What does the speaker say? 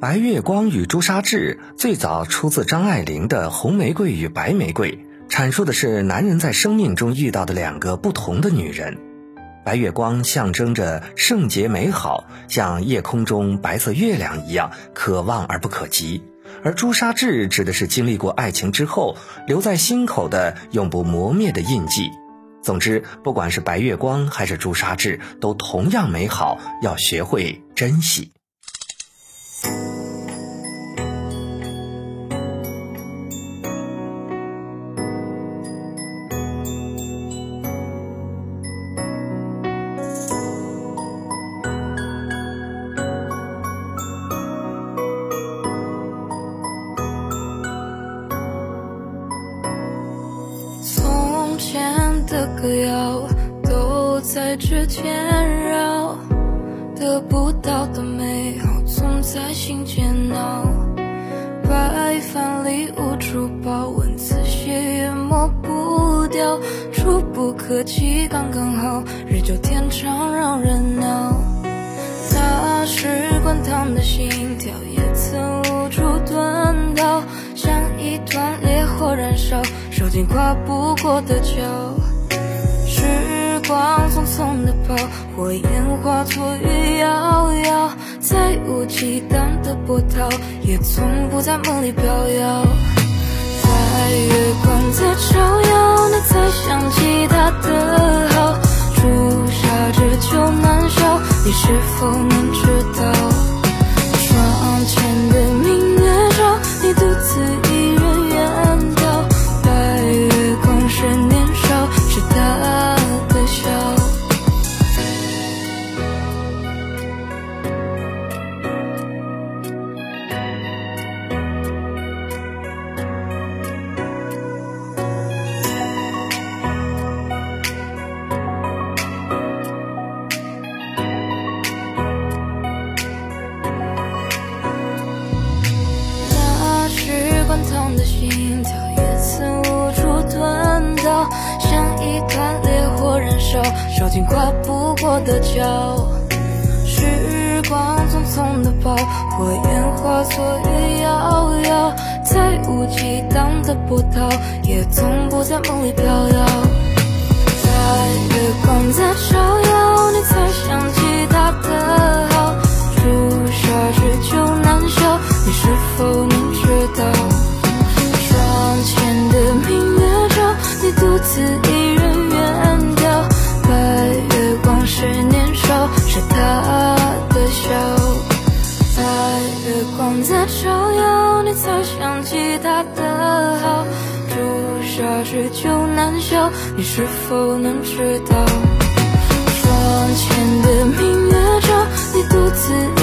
白月光与朱砂痣最早出自张爱玲的《红玫瑰与白玫瑰》，阐述的是男人在生命中遇到的两个不同的女人。白月光象征着圣洁美好，像夜空中白色月亮一样可望而不可及；而朱砂痣指的是经历过爱情之后留在心口的永不磨灭的印记。总之，不管是白月光还是朱砂痣，都同样美好，要学会珍惜。的歌谣都在指尖绕，得不到的美好总在心间闹。白饭里无处报，文字写也抹不掉，触不可及刚刚好，日久天长让人恼。那时滚烫的心跳也曾无处遁逃，像一团烈火燃烧。烧尽跨不过的桥，光匆匆的跑，火焰化作雨遥遥，再无忌惮的波涛，也从不在梦里飘摇。在月光在照耀，你才想起他的好，朱砂痣久难消，你是否能滚烫的心跳也曾无处遁逃像一团烈火燃烧烧尽跨不过的桥时光匆匆的跑火焰化作月遥遥再无激荡的波涛也从不在梦里飘摇。在月光照耀你才想起他的好。朱砂痣久难消，你是否能知道？窗前的明月照，你独自。